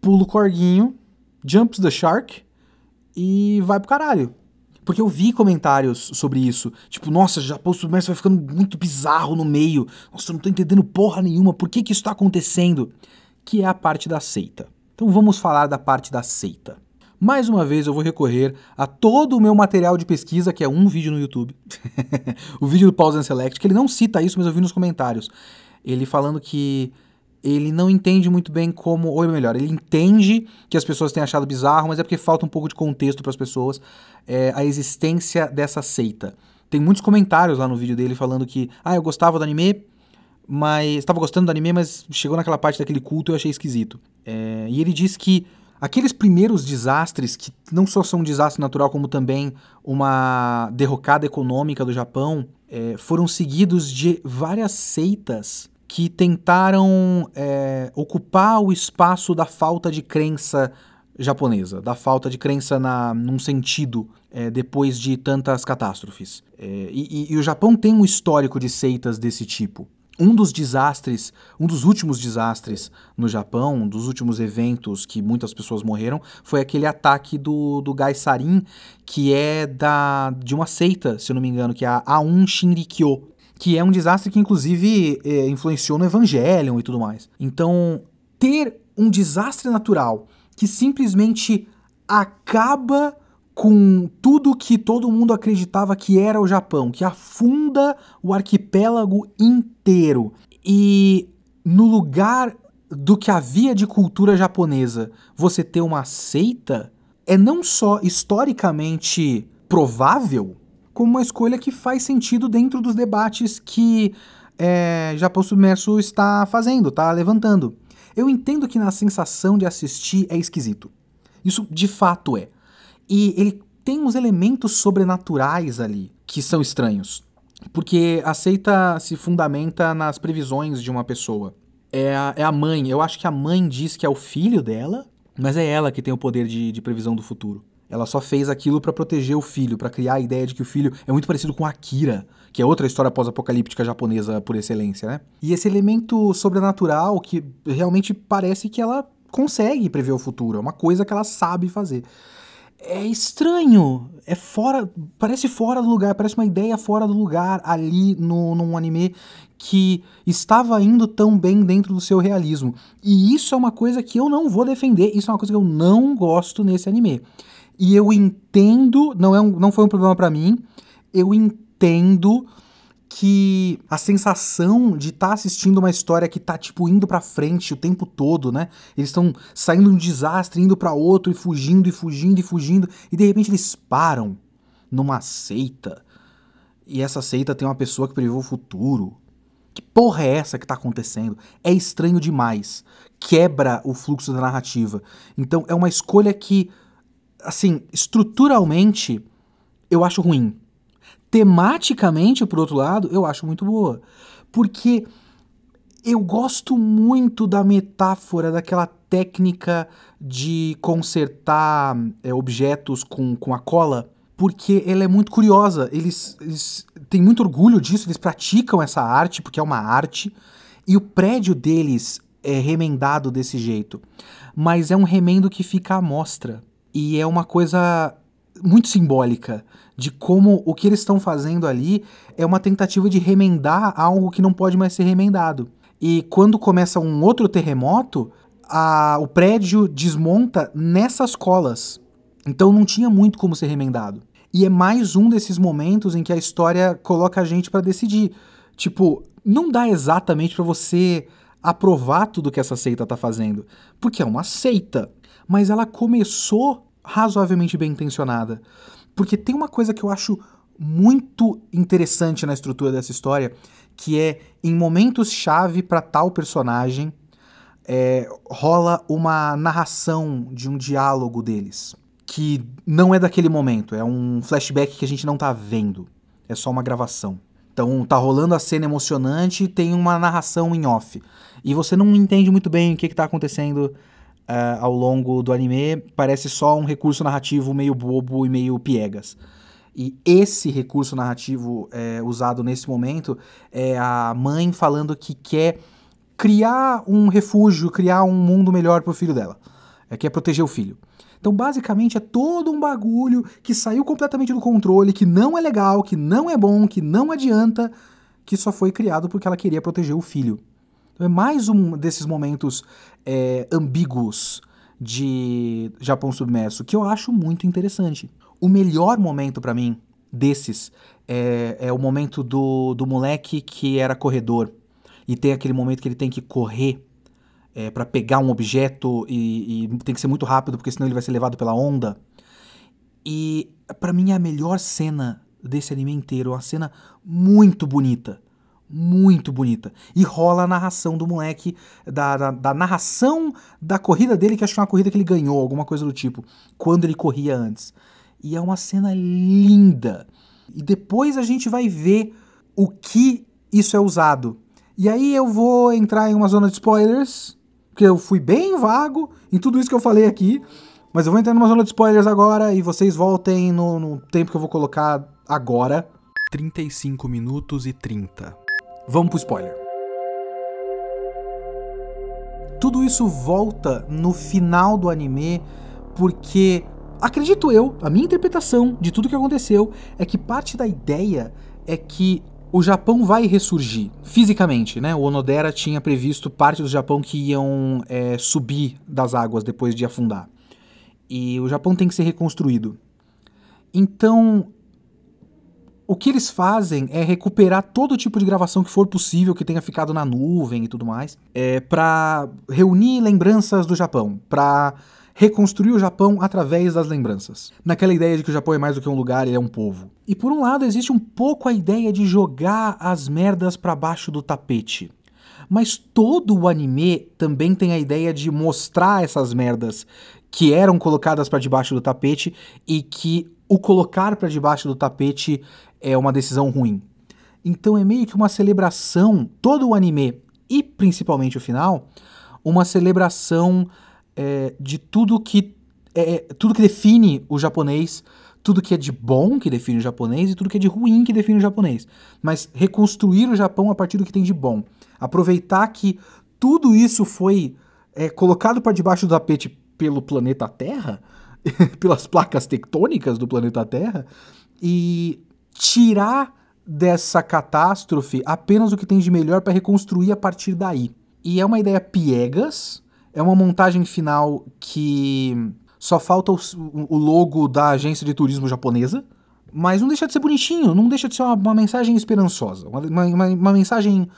pula o corguinho, jumps the shark e vai pro caralho. Porque eu vi comentários sobre isso. Tipo, nossa, Japão submerso vai ficando muito bizarro no meio. Nossa, eu não tô entendendo porra nenhuma. Por que que isso tá acontecendo? Que é a parte da seita. Então vamos falar da parte da seita. Mais uma vez eu vou recorrer a todo o meu material de pesquisa, que é um vídeo no YouTube. o vídeo do Pause and Select, que ele não cita isso, mas eu vi nos comentários. Ele falando que ele não entende muito bem como, ou melhor, ele entende que as pessoas têm achado bizarro, mas é porque falta um pouco de contexto para as pessoas é, a existência dessa seita. Tem muitos comentários lá no vídeo dele falando que, ah, eu gostava do anime, mas estava gostando do anime, mas chegou naquela parte daquele culto e eu achei esquisito. É, e ele diz que Aqueles primeiros desastres, que não só são um desastre natural, como também uma derrocada econômica do Japão, é, foram seguidos de várias seitas que tentaram é, ocupar o espaço da falta de crença japonesa, da falta de crença na, num sentido é, depois de tantas catástrofes. É, e, e, e o Japão tem um histórico de seitas desse tipo um dos desastres, um dos últimos desastres no Japão, um dos últimos eventos que muitas pessoas morreram, foi aquele ataque do, do Gai Sarin, que é da, de uma seita, se eu não me engano, que é a A1 Shinrikyo, que é um desastre que inclusive é, influenciou no Evangelion e tudo mais. Então, ter um desastre natural que simplesmente acaba com tudo que todo mundo acreditava que era o Japão, que afunda o arquipélago inteiro. E no lugar do que havia de cultura japonesa, você ter uma seita é não só historicamente provável, como uma escolha que faz sentido dentro dos debates que é, Japão Submerso está fazendo, está levantando. Eu entendo que na sensação de assistir é esquisito. Isso de fato é. E ele tem uns elementos sobrenaturais ali que são estranhos. Porque a seita se fundamenta nas previsões de uma pessoa. É a, é a mãe. Eu acho que a mãe diz que é o filho dela, mas é ela que tem o poder de, de previsão do futuro. Ela só fez aquilo para proteger o filho, para criar a ideia de que o filho é muito parecido com Akira, que é outra história pós-apocalíptica japonesa por excelência, né? E esse elemento sobrenatural que realmente parece que ela consegue prever o futuro, é uma coisa que ela sabe fazer. É estranho, é fora, parece fora do lugar, parece uma ideia fora do lugar ali no, num anime que estava indo tão bem dentro do seu realismo. E isso é uma coisa que eu não vou defender, isso é uma coisa que eu não gosto nesse anime. E eu entendo, não, é um, não foi um problema para mim, eu entendo que a sensação de estar tá assistindo uma história que tá tipo indo para frente o tempo todo, né? Eles estão saindo de um desastre, indo para outro e fugindo e fugindo e fugindo e de repente eles param numa seita. E essa seita tem uma pessoa que prevê o futuro. Que porra é essa que tá acontecendo? É estranho demais. Quebra o fluxo da narrativa. Então é uma escolha que assim, estruturalmente eu acho ruim tematicamente, por outro lado, eu acho muito boa. Porque eu gosto muito da metáfora, daquela técnica de consertar é, objetos com, com a cola, porque ela é muito curiosa. Eles, eles têm muito orgulho disso, eles praticam essa arte, porque é uma arte, e o prédio deles é remendado desse jeito. Mas é um remendo que fica à mostra. E é uma coisa muito simbólica de como o que eles estão fazendo ali é uma tentativa de remendar algo que não pode mais ser remendado. E quando começa um outro terremoto, a, o prédio desmonta nessas colas. Então não tinha muito como ser remendado. E é mais um desses momentos em que a história coloca a gente para decidir. Tipo, não dá exatamente para você aprovar tudo que essa seita tá fazendo, porque é uma seita, mas ela começou razoavelmente bem intencionada. Porque tem uma coisa que eu acho muito interessante na estrutura dessa história, que é em momentos-chave para tal personagem, é, rola uma narração de um diálogo deles. Que não é daquele momento, é um flashback que a gente não tá vendo. É só uma gravação. Então tá rolando a cena emocionante e tem uma narração em off. E você não entende muito bem o que, que tá acontecendo uh, ao longo do anime parece só um recurso narrativo meio bobo e meio piegas. E esse recurso narrativo é, usado nesse momento é a mãe falando que quer criar um refúgio, criar um mundo melhor para o filho dela. É, quer proteger o filho. Então, basicamente, é todo um bagulho que saiu completamente do controle, que não é legal, que não é bom, que não adianta, que só foi criado porque ela queria proteger o filho. Então, é mais um desses momentos é, ambíguos de Japão Submerso, que eu acho muito interessante. O melhor momento para mim desses é, é, o momento do, do moleque que era corredor e tem aquele momento que ele tem que correr é, para pegar um objeto e, e, tem que ser muito rápido porque senão ele vai ser levado pela onda. E para mim é a melhor cena desse anime inteiro, uma cena muito bonita muito bonita. E rola a narração do moleque, da, da, da, narração da corrida dele, que acho que é uma corrida que ele ganhou, alguma coisa do tipo, quando ele corria antes. E é uma cena linda. E depois a gente vai ver o que isso é usado. E aí eu vou entrar em uma zona de spoilers, porque eu fui bem vago em tudo isso que eu falei aqui. Mas eu vou entrar numa zona de spoilers agora e vocês voltem no, no tempo que eu vou colocar agora. 35 minutos e 30. Vamos pro spoiler. Tudo isso volta no final do anime porque acredito eu, a minha interpretação de tudo que aconteceu é que parte da ideia é que o Japão vai ressurgir fisicamente, né? O Onodera tinha previsto parte do Japão que iam é, subir das águas depois de afundar. E o Japão tem que ser reconstruído. Então, o que eles fazem é recuperar todo tipo de gravação que for possível que tenha ficado na nuvem e tudo mais, é, para reunir lembranças do Japão, para reconstruir o Japão através das lembranças. Naquela ideia de que o Japão é mais do que um lugar, ele é um povo. E por um lado existe um pouco a ideia de jogar as merdas para baixo do tapete. Mas todo o anime também tem a ideia de mostrar essas merdas que eram colocadas para debaixo do tapete e que o colocar para debaixo do tapete é uma decisão ruim. Então é meio que uma celebração, todo o anime e principalmente o final, uma celebração é, de tudo que é, tudo que define o japonês, tudo que é de bom que define o japonês e tudo que é de ruim que define o japonês. Mas reconstruir o Japão a partir do que tem de bom. Aproveitar que tudo isso foi é colocado para debaixo do tapete pelo planeta Terra, pelas placas tectônicas do planeta Terra, e tirar dessa catástrofe apenas o que tem de melhor para reconstruir a partir daí. E é uma ideia piegas, é uma montagem final que só falta o, o logo da agência de turismo japonesa, mas não deixa de ser bonitinho, não deixa de ser uma, uma mensagem esperançosa, uma, uma, uma mensagem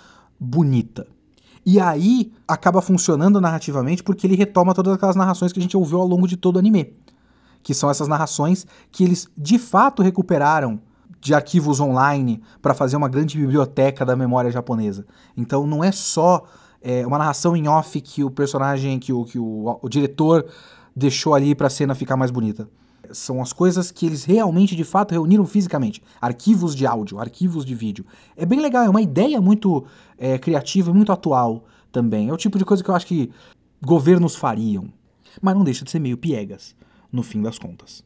bonita. E aí acaba funcionando narrativamente porque ele retoma todas aquelas narrações que a gente ouviu ao longo de todo o anime. Que são essas narrações que eles de fato recuperaram de arquivos online para fazer uma grande biblioteca da memória japonesa. Então não é só é, uma narração em off que o personagem, que o, que o, o diretor deixou ali para a cena ficar mais bonita. São as coisas que eles realmente, de fato, reuniram fisicamente. Arquivos de áudio, arquivos de vídeo. É bem legal, é uma ideia muito é, criativa e muito atual também. É o tipo de coisa que eu acho que governos fariam. Mas não deixa de ser meio piegas, no fim das contas.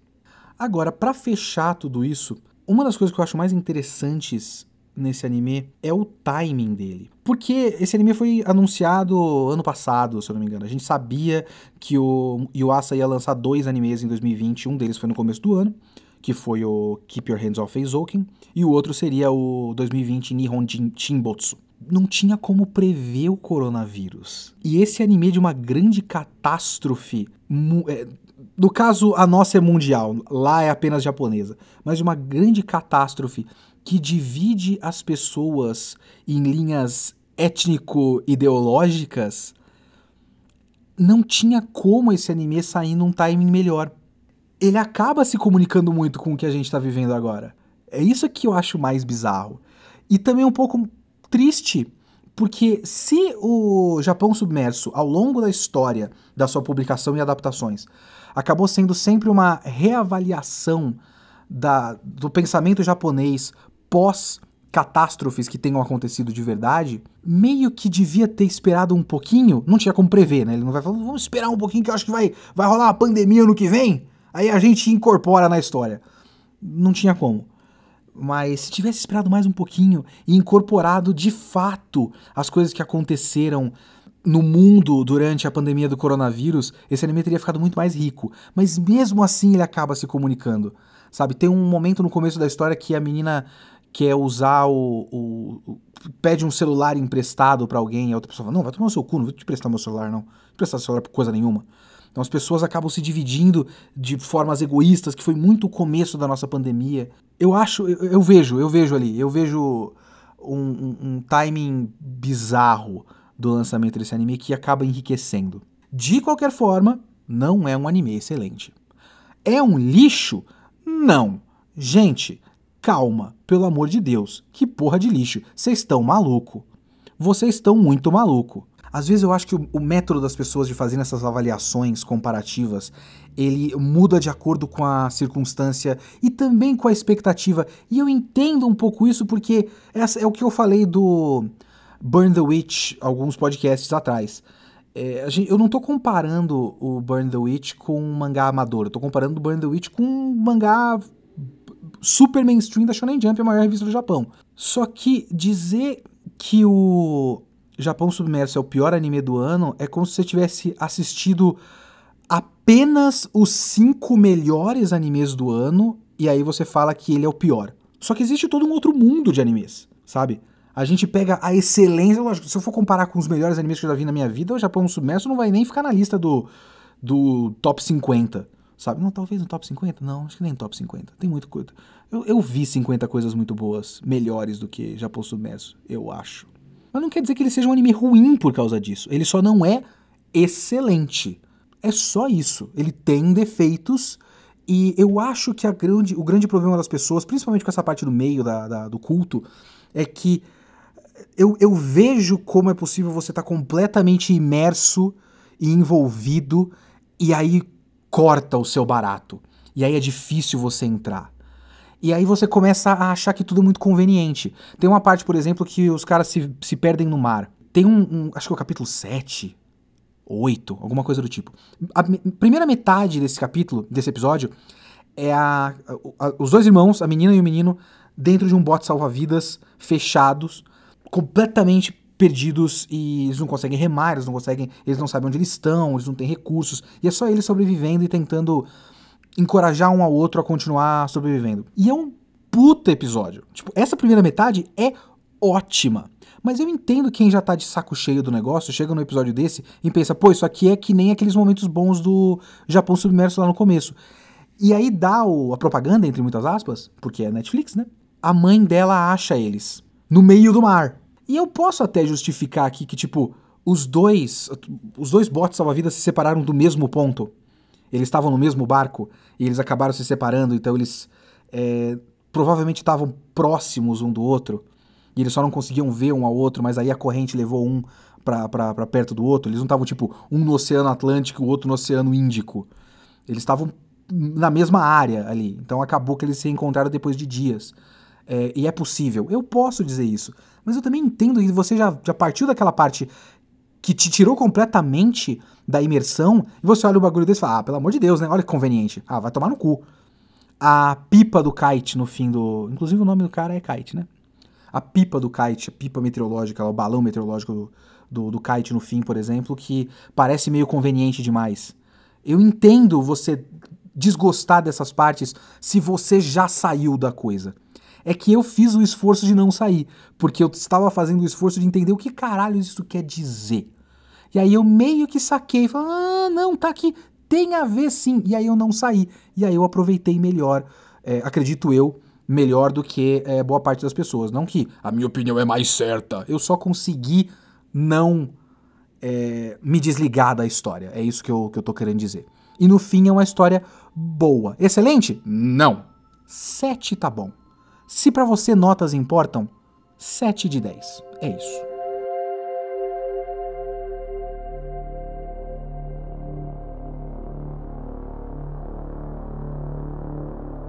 Agora, para fechar tudo isso, uma das coisas que eu acho mais interessantes nesse anime é o timing dele. Porque esse anime foi anunciado ano passado, se eu não me engano. A gente sabia que o Yuasa ia lançar dois animes em 2020. Um deles foi no começo do ano, que foi o Keep Your Hands Off Eizouken, e o outro seria o 2020 Nihon Shinbotsu. Não tinha como prever o coronavírus. E esse anime é de uma grande catástrofe é, no caso, a nossa é mundial, lá é apenas japonesa, mas de uma grande catástrofe que divide as pessoas em linhas étnico-ideológicas, não tinha como esse anime sair num timing melhor. Ele acaba se comunicando muito com o que a gente está vivendo agora. É isso que eu acho mais bizarro. E também um pouco triste, porque se o Japão Submerso, ao longo da história da sua publicação e adaptações, acabou sendo sempre uma reavaliação da, do pensamento japonês pós catástrofes que tenham acontecido de verdade, meio que devia ter esperado um pouquinho, não tinha como prever, né? Ele não vai falar, vamos esperar um pouquinho que eu acho que vai, vai rolar uma pandemia no que vem, aí a gente incorpora na história. Não tinha como. Mas se tivesse esperado mais um pouquinho e incorporado de fato as coisas que aconteceram no mundo durante a pandemia do coronavírus, esse anime teria ficado muito mais rico. Mas mesmo assim ele acaba se comunicando. Sabe, tem um momento no começo da história que a menina quer usar o, o, o pede um celular emprestado para alguém e a outra pessoa fala, não, vai tomar o seu cu, não vou te prestar meu celular, não. Não prestar celular por coisa nenhuma. Então as pessoas acabam se dividindo de formas egoístas, que foi muito o começo da nossa pandemia. Eu acho, eu, eu vejo, eu vejo ali, eu vejo um, um, um timing bizarro do lançamento desse anime que acaba enriquecendo. De qualquer forma, não é um anime excelente. É um lixo? Não. Gente, Calma, pelo amor de Deus. Que porra de lixo. Vocês estão maluco. Vocês estão muito maluco. Às vezes eu acho que o, método das pessoas de fazer essas avaliações comparativas, ele muda de acordo com a circunstância e também com a expectativa. E eu entendo um pouco isso porque essa é o que eu falei do Burn the Witch alguns podcasts atrás. É, gente, eu não estou comparando o Burn the Witch com um mangá amador, eu estou comparando o Burn the Witch com um mangá super mainstream da Shonen Jump, a maior revista do Japão. Só que dizer que o Japão Submerso é o pior anime do ano é como se você tivesse assistido apenas os cinco melhores animes do ano e aí você fala que ele é o pior. Só que existe todo um outro mundo de animes, sabe? A gente pega a excelência, lógico, se eu for comparar com os melhores animes que eu já vi na minha vida, o Japão Submerso não vai nem ficar na lista do, do top 50 sabe? Não, talvez no top 50? Não, acho que nem no top 50. Tem muita coisa. Eu, eu vi 50 coisas muito boas, melhores do que Japão Submerso, eu acho. Mas não quer dizer que ele seja um anime ruim por causa disso. Ele só não é excelente. É só isso. Ele tem defeitos e eu acho que grande, o grande problema das pessoas, principalmente com essa parte do meio da, da do culto, é que eu, eu vejo como é possível você estar tá completamente imerso e envolvido e aí corta o seu barato. E aí é difícil você entrar. E aí você começa a achar que tudo é muito conveniente. Tem uma parte, por exemplo, que os caras se, se perdem no mar. Tem um, um acho que é o capítulo 7, 8, alguma coisa do tipo. A primeira metade desse capítulo, desse episódio, é a, a, os dois irmãos, a menina e o menino, dentro de um bote salva-vidas, fechados, completamente perdidos e eles não conseguem remar, eles não conseguem, eles não sabem onde eles estão, eles não têm recursos, e é só eles sobrevivendo e tentando encorajar um ao outro a continuar sobrevivendo. E é um puta episódio. Tipo, essa primeira metade é ótima. Mas eu entendo quem já tá de saco cheio do negócio, chega no episódio desse e pensa, pô, isso aqui é que nem aqueles momentos bons do Japão Submerso lá no começo. E aí dá o, a propaganda, entre muitas aspas, porque é Netflix, né? A mãe dela acha eles no meio do mar. E eu posso até justificar aqui que, tipo, os dois, os dois botes salva-vidas se separaram do mesmo ponto. Eles estavam no mesmo barco e eles acabaram se separando, então eles é, provavelmente estavam próximos um do outro e eles só não conseguiam ver um ao outro, mas aí a corrente levou um para perto do outro. Eles não estavam tipo um no Oceano Atlântico e o outro no Oceano Índico. Eles estavam na mesma área ali. Então acabou que eles se encontraram depois de dias. É, e é possível. Eu posso dizer isso. Mas eu também entendo que você já, já partiu daquela parte que te tirou completamente da imersão e você olha o bagulho desse e fala: Ah, pelo amor de Deus, né? Olha que conveniente. Ah, vai tomar no cu. A pipa do kite no fim do. Inclusive o nome do cara é kite, né? A pipa do kite, a pipa meteorológica, o balão meteorológico do, do, do kite no fim, por exemplo, que parece meio conveniente demais. Eu entendo você desgostar dessas partes se você já saiu da coisa. É que eu fiz o esforço de não sair, porque eu estava fazendo o esforço de entender o que caralho isso quer dizer. E aí eu meio que saquei, falei, ah, não, tá aqui, tem a ver sim. E aí eu não saí. E aí eu aproveitei melhor, é, acredito eu, melhor do que é, boa parte das pessoas. Não que a minha opinião é mais certa. Eu só consegui não é, me desligar da história. É isso que eu, que eu tô querendo dizer. E no fim é uma história boa. Excelente? Não. 7 tá bom. Se para você notas importam, 7 de 10. É isso.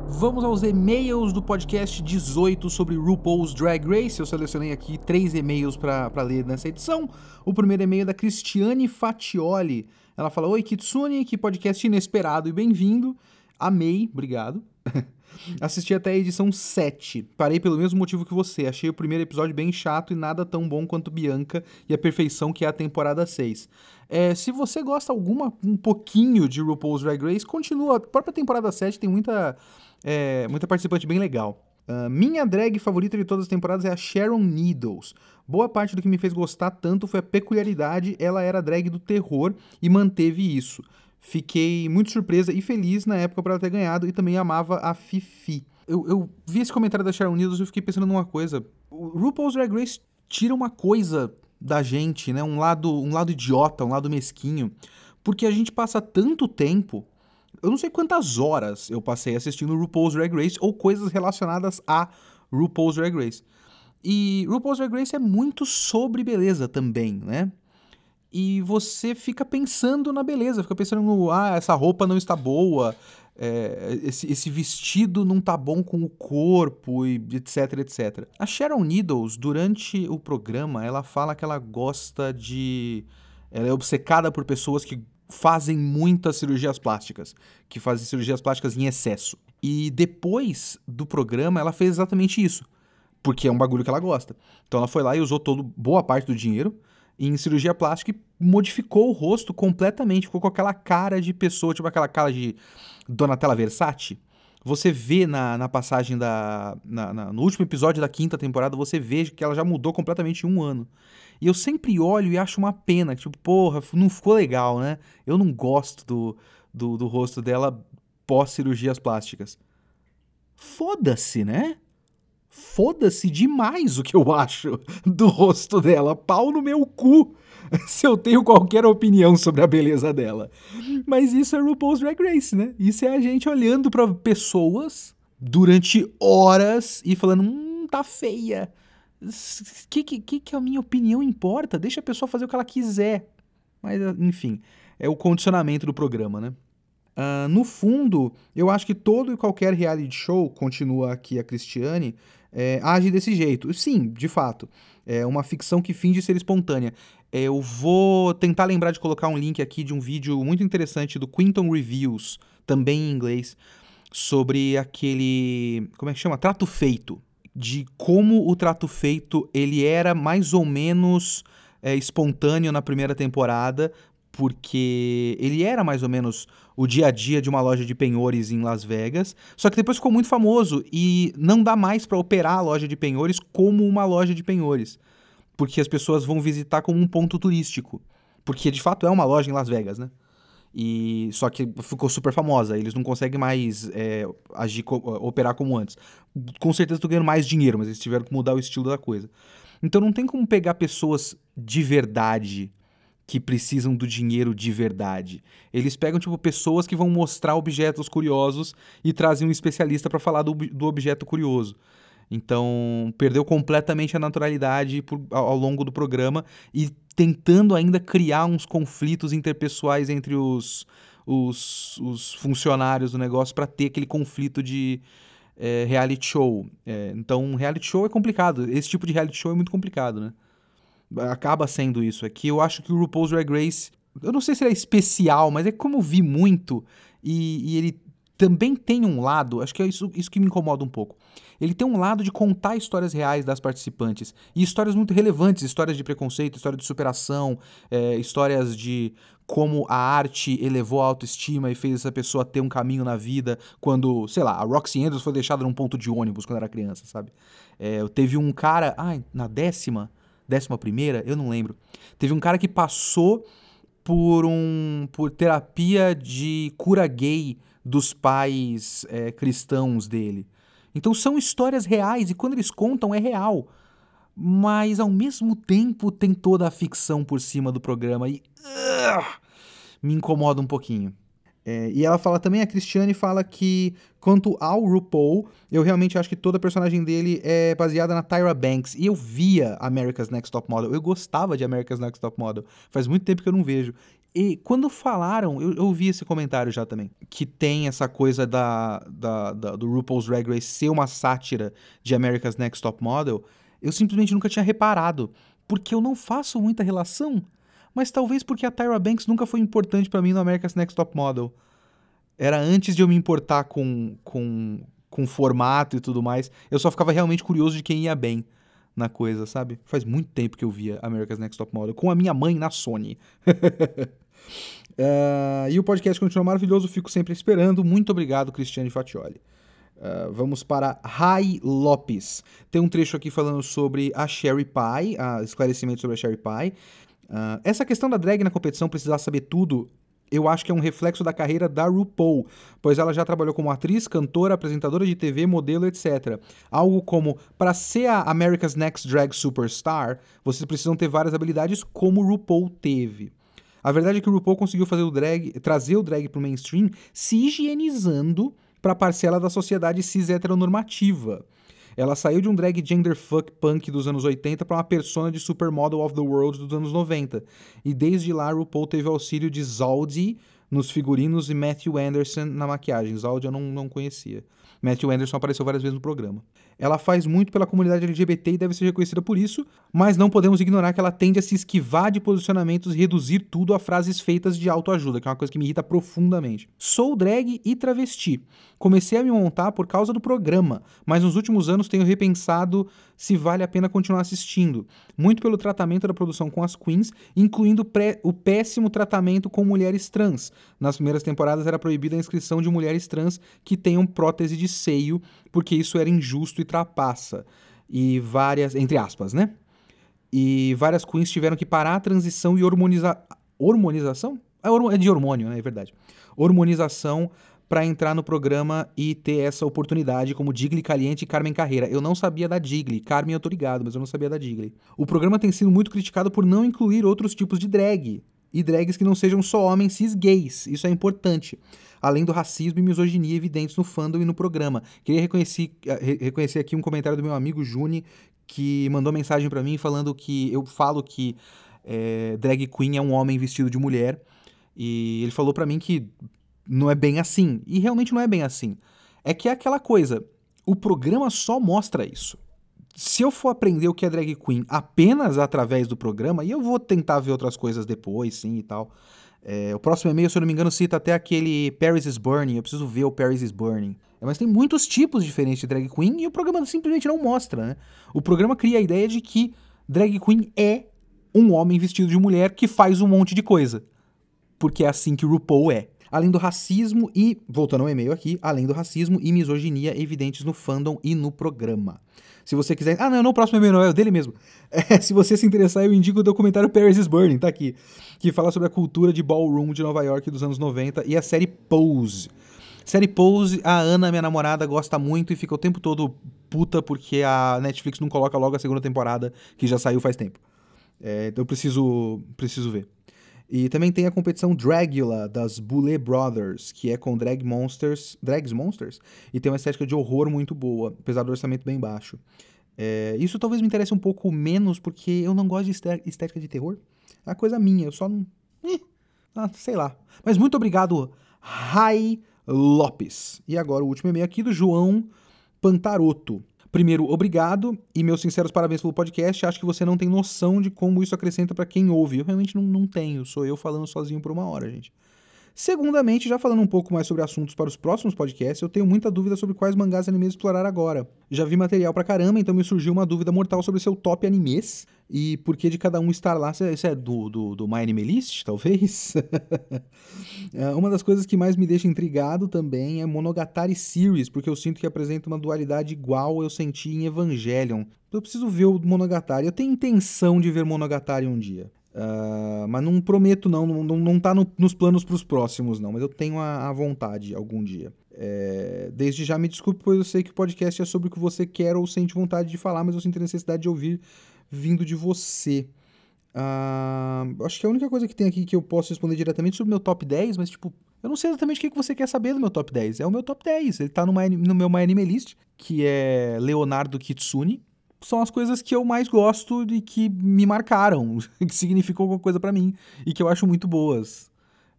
Vamos aos e-mails do podcast 18 sobre RuPaul's Drag Race. Eu selecionei aqui três e-mails para ler nessa edição. O primeiro e-mail é da Cristiane Fatioli. Ela fala: Oi, Kitsune, que podcast inesperado e bem-vindo. Amei, obrigado. Assisti até a edição 7. Parei pelo mesmo motivo que você. Achei o primeiro episódio bem chato e nada tão bom quanto Bianca e a perfeição que é a temporada 6. É, se você gosta alguma um pouquinho de RuPaul's Drag Race, continua. A própria temporada 7 tem muita, é, muita participante bem legal. Uh, minha drag favorita de todas as temporadas é a Sharon Needles. Boa parte do que me fez gostar tanto foi a peculiaridade, ela era drag do terror e manteve isso. Fiquei muito surpresa e feliz na época por ela ter ganhado e também amava a Fifi. Eu, eu vi esse comentário da Sharon Needles e fiquei pensando numa coisa. O RuPaul's Drag Race tira uma coisa da gente, né? Um lado, um lado idiota, um lado mesquinho. Porque a gente passa tanto tempo eu não sei quantas horas eu passei assistindo RuPaul's Drag Race ou coisas relacionadas a RuPaul's Drag Race. E RuPaul's Drag Race é muito sobre beleza também, né? E você fica pensando na beleza, fica pensando no, ah, essa roupa não está boa, é, esse, esse, vestido não tá bom com o corpo, e etc, etc. A Sharon Needles, durante o programa, ela fala que ela gosta de. Ela é obcecada por pessoas que fazem muitas cirurgias plásticas, que fazem cirurgias plásticas em excesso. E depois do programa, ela fez exatamente isso, porque é um bagulho que ela gosta. Então ela foi lá e usou todo, boa parte do dinheiro em cirurgia plástica e modificou o rosto completamente, ficou com aquela cara de pessoa, tipo aquela cara de Donatella Versace. Você vê na, na passagem da. Na, na, no último episódio da quinta temporada, você vê que ela já mudou completamente em um ano. E eu sempre olho e acho uma pena, tipo, porra, não ficou legal, né? Eu não gosto do, do, do rosto dela pós-cirurgias plásticas. Foda-se, né? Foda-se demais o que eu acho do rosto dela. Pau no meu cu se eu tenho qualquer opinião sobre a beleza dela. Mas isso é RuPaul's Drag Race, né? Isso é a gente olhando para pessoas durante horas e falando, hum, tá feia que, que, que a minha opinião importa? Deixa a pessoa fazer o que ela quiser. Mas, enfim, é o condicionamento do programa, né? Uh, no fundo, eu acho que todo e qualquer reality show, continua aqui a Cristiane, é, age desse jeito. Sim, de fato. É uma ficção que finge ser espontânea. É, eu vou tentar lembrar de colocar um link aqui de um vídeo muito interessante do Quinton Reviews, também em inglês, sobre aquele. Como é que chama? Trato Feito de como o trato feito ele era mais ou menos é, espontâneo na primeira temporada, porque ele era mais ou menos o dia a dia de uma loja de penhores em Las Vegas, só que depois ficou muito famoso e não dá mais para operar a loja de penhores como uma loja de penhores, porque as pessoas vão visitar como um ponto turístico, porque de fato é uma loja em Las Vegas, né? E só que ficou super famosa, eles não conseguem mais é, agir, operar como antes. Com certeza estão ganhando mais dinheiro, mas eles tiveram que mudar o estilo da coisa. Então não tem como pegar pessoas de verdade que precisam do dinheiro de verdade. Eles pegam, tipo, pessoas que vão mostrar objetos curiosos e trazem um especialista para falar do, do objeto curioso. Então, perdeu completamente a naturalidade por, ao, ao longo do programa e tentando ainda criar uns conflitos interpessoais entre os, os, os funcionários do negócio para ter aquele conflito de é, reality show. É, então, reality show é complicado. Esse tipo de reality show é muito complicado, né? Acaba sendo isso. Aqui eu acho que o RuPaul's Drag Race. Eu não sei se ele é especial, mas é como eu vi muito e, e ele também tem um lado, acho que é isso, isso que me incomoda um pouco. Ele tem um lado de contar histórias reais das participantes. E histórias muito relevantes, histórias de preconceito, história de superação, é, histórias de como a arte elevou a autoestima e fez essa pessoa ter um caminho na vida quando, sei lá, a Roxy Andrews foi deixada num ponto de ônibus quando era criança, sabe? É, teve um cara, ai, na décima, décima primeira, eu não lembro. Teve um cara que passou por um por terapia de cura gay dos pais é, cristãos dele. Então são histórias reais e quando eles contam é real. Mas ao mesmo tempo tem toda a ficção por cima do programa e uh, me incomoda um pouquinho. É, e ela fala também, a Cristiane fala que, quanto ao RuPaul, eu realmente acho que toda a personagem dele é baseada na Tyra Banks. E eu via America's Next Top Model, eu gostava de America's Next Top Model. Faz muito tempo que eu não vejo. E quando falaram, eu, eu vi esse comentário já também, que tem essa coisa da, da, da, do RuPaul's Drag Race ser uma sátira de America's Next Top Model, eu simplesmente nunca tinha reparado, porque eu não faço muita relação, mas talvez porque a Tyra Banks nunca foi importante para mim no America's Next Top Model. Era antes de eu me importar com, com, com formato e tudo mais, eu só ficava realmente curioso de quem ia bem na coisa, sabe? Faz muito tempo que eu via America's Next Top Model com a minha mãe na Sony. uh, e o podcast continua maravilhoso, fico sempre esperando. Muito obrigado, Cristiane Fatioli. Uh, vamos para Rai Lopes. Tem um trecho aqui falando sobre a Sherry Pie, a esclarecimento sobre a Sherry Pie. Uh, essa questão da drag na competição precisar saber tudo eu acho que é um reflexo da carreira da RuPaul, pois ela já trabalhou como atriz, cantora, apresentadora de TV, modelo, etc. Algo como, para ser a America's Next Drag Superstar, vocês precisam ter várias habilidades como RuPaul teve. A verdade é que o RuPaul conseguiu fazer o drag, trazer o drag para o mainstream se higienizando para a parcela da sociedade cis heteronormativa. Ela saiu de um drag gender fuck punk dos anos 80 para uma persona de supermodel of the world dos anos 90. E desde lá, RuPaul teve auxílio de Zaldi nos figurinos e Matthew Anderson na maquiagem. Zaldi eu não, não conhecia. Matthew Anderson apareceu várias vezes no programa. Ela faz muito pela comunidade LGBT e deve ser reconhecida por isso, mas não podemos ignorar que ela tende a se esquivar de posicionamentos e reduzir tudo a frases feitas de autoajuda, que é uma coisa que me irrita profundamente. Sou drag e travesti. Comecei a me montar por causa do programa, mas nos últimos anos tenho repensado se vale a pena continuar assistindo. Muito pelo tratamento da produção com as queens, incluindo o péssimo tratamento com mulheres trans. Nas primeiras temporadas era proibida a inscrição de mulheres trans que tenham prótese de seio, porque isso era injusto e trapaça. E várias, entre aspas, né? E várias queens tiveram que parar a transição e hormonizar. Hormonização? É, é de hormônio, né? É verdade. Hormonização para entrar no programa e ter essa oportunidade como Digli Caliente e Carmen Carreira. Eu não sabia da Digli. Carmen eu tô ligado, mas eu não sabia da Digli. O programa tem sido muito criticado por não incluir outros tipos de drag. E drags que não sejam só homens cis gays. Isso é importante. Além do racismo e misoginia evidentes no fandom e no programa. Queria reconhecer, eh, reconhecer aqui um comentário do meu amigo Juni, que mandou mensagem para mim falando que eu falo que é, drag queen é um homem vestido de mulher. E ele falou para mim que não é bem assim. E realmente não é bem assim. É que é aquela coisa, o programa só mostra isso. Se eu for aprender o que é drag queen apenas através do programa, e eu vou tentar ver outras coisas depois, sim e tal. É, o próximo e-mail, se eu não me engano, cita até aquele Paris is Burning. Eu preciso ver o Paris is Burning. Mas tem muitos tipos diferentes de drag queen e o programa simplesmente não mostra, né? O programa cria a ideia de que drag queen é um homem vestido de mulher que faz um monte de coisa. Porque é assim que o RuPaul é. Além do racismo e, voltando ao e-mail aqui, além do racismo e misoginia evidentes no fandom e no programa. Se você quiser. Ah, não, não, o próximo e-mail não, é o dele mesmo. É, se você se interessar, eu indico o documentário Paris is Burning, tá aqui. Que fala sobre a cultura de ballroom de Nova York dos anos 90 e a série Pose. Série Pose, a Ana, minha namorada, gosta muito e fica o tempo todo puta porque a Netflix não coloca logo a segunda temporada, que já saiu faz tempo. É, então eu preciso, preciso ver. E também tem a competição Dragula das Boulet Brothers, que é com drag monsters, drags monsters, e tem uma estética de horror muito boa, apesar do orçamento bem baixo. É, isso talvez me interesse um pouco menos, porque eu não gosto de estética de terror. É uma coisa minha, eu só não. Eh, ah, sei lá. Mas muito obrigado, Rai Lopes. E agora o último e-mail aqui do João Pantaroto. Primeiro, obrigado e meus sinceros parabéns pelo podcast. Acho que você não tem noção de como isso acrescenta para quem ouve. Eu realmente não, não tenho, sou eu falando sozinho por uma hora, gente. Segundamente, já falando um pouco mais sobre assuntos para os próximos podcasts, eu tenho muita dúvida sobre quais mangás e animes explorar agora. Já vi material pra caramba, então me surgiu uma dúvida mortal sobre seu top animes e por que de cada um estar lá. Isso é do, do, do My Anime List, talvez? É, uma das coisas que mais me deixa intrigado também é Monogatari Series, porque eu sinto que apresenta uma dualidade igual eu senti em Evangelion. Eu preciso ver o Monogatari. Eu tenho intenção de ver Monogatari um dia. Uh, mas não prometo, não. Não, não, tá no, nos planos para os próximos, não. Mas eu tenho a, a vontade algum dia. É, desde já me desculpe, pois eu sei que o podcast é sobre o que você quer ou sente vontade de falar, mas eu sinto a necessidade de ouvir vindo de você. Uh, acho que a única coisa que tem aqui que eu posso responder diretamente sobre o meu top 10, mas tipo, eu não sei exatamente o que você quer saber do meu top 10. É o meu top 10. Ele tá no, no meu My Anime List, que é Leonardo Kitsune são as coisas que eu mais gosto e que me marcaram, que significou alguma coisa para mim e que eu acho muito boas.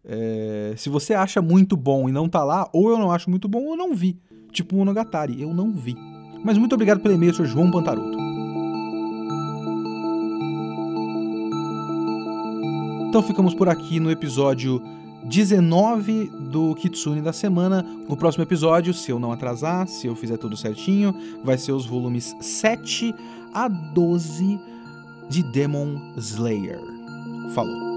É, se você acha muito bom e não tá lá, ou eu não acho muito bom ou eu não vi. Tipo Monogatari, eu não vi. Mas muito obrigado pelo e-mail, Sr. João Pantaroto. Então ficamos por aqui no episódio 19 do Kitsune da semana. O próximo episódio, se eu não atrasar, se eu fizer tudo certinho, vai ser os volumes 7 a 12 de Demon Slayer. Falou!